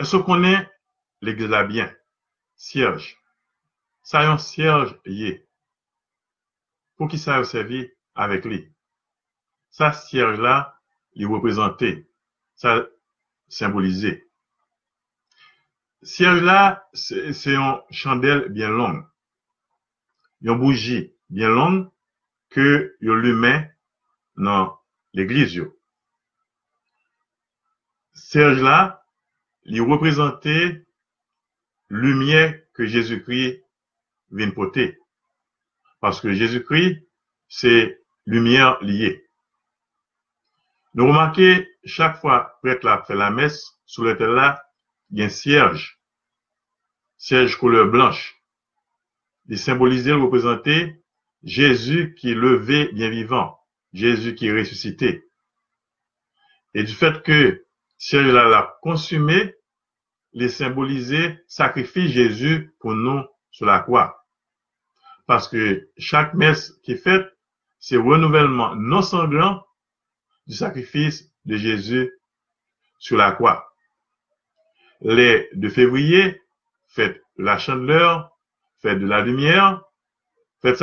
Est-ce qu'on est l'église là bien? Cierge? Ça yon cierge yé. Pour qui ça a servi avec lui? Ça cierge là, il représentait, ça symbolisait. Cierge là, c'est une chandelle bien longue. Une bougie bien longue que yon lumet dans l'église. Cierge là, il représentait lumière que Jésus-Christ vient porter. Parce que Jésus-Christ, c'est lumière liée. Nous remarquons, chaque fois prêtre là fait la messe, sous le là, il y a un cierge. Cierge couleur blanche. Il symbolisait, représentait Jésus qui est levé bien vivant. Jésus qui est ressuscité. Et du fait que cierge là l'a consumé, il symbolisait sacrifice Jésus pour nous sur la croix. Parce que chaque messe qui est faite, c'est renouvellement non sanglant du sacrifice de Jésus sur la croix. Les de février, fête la chandeleur, fête de la lumière, fête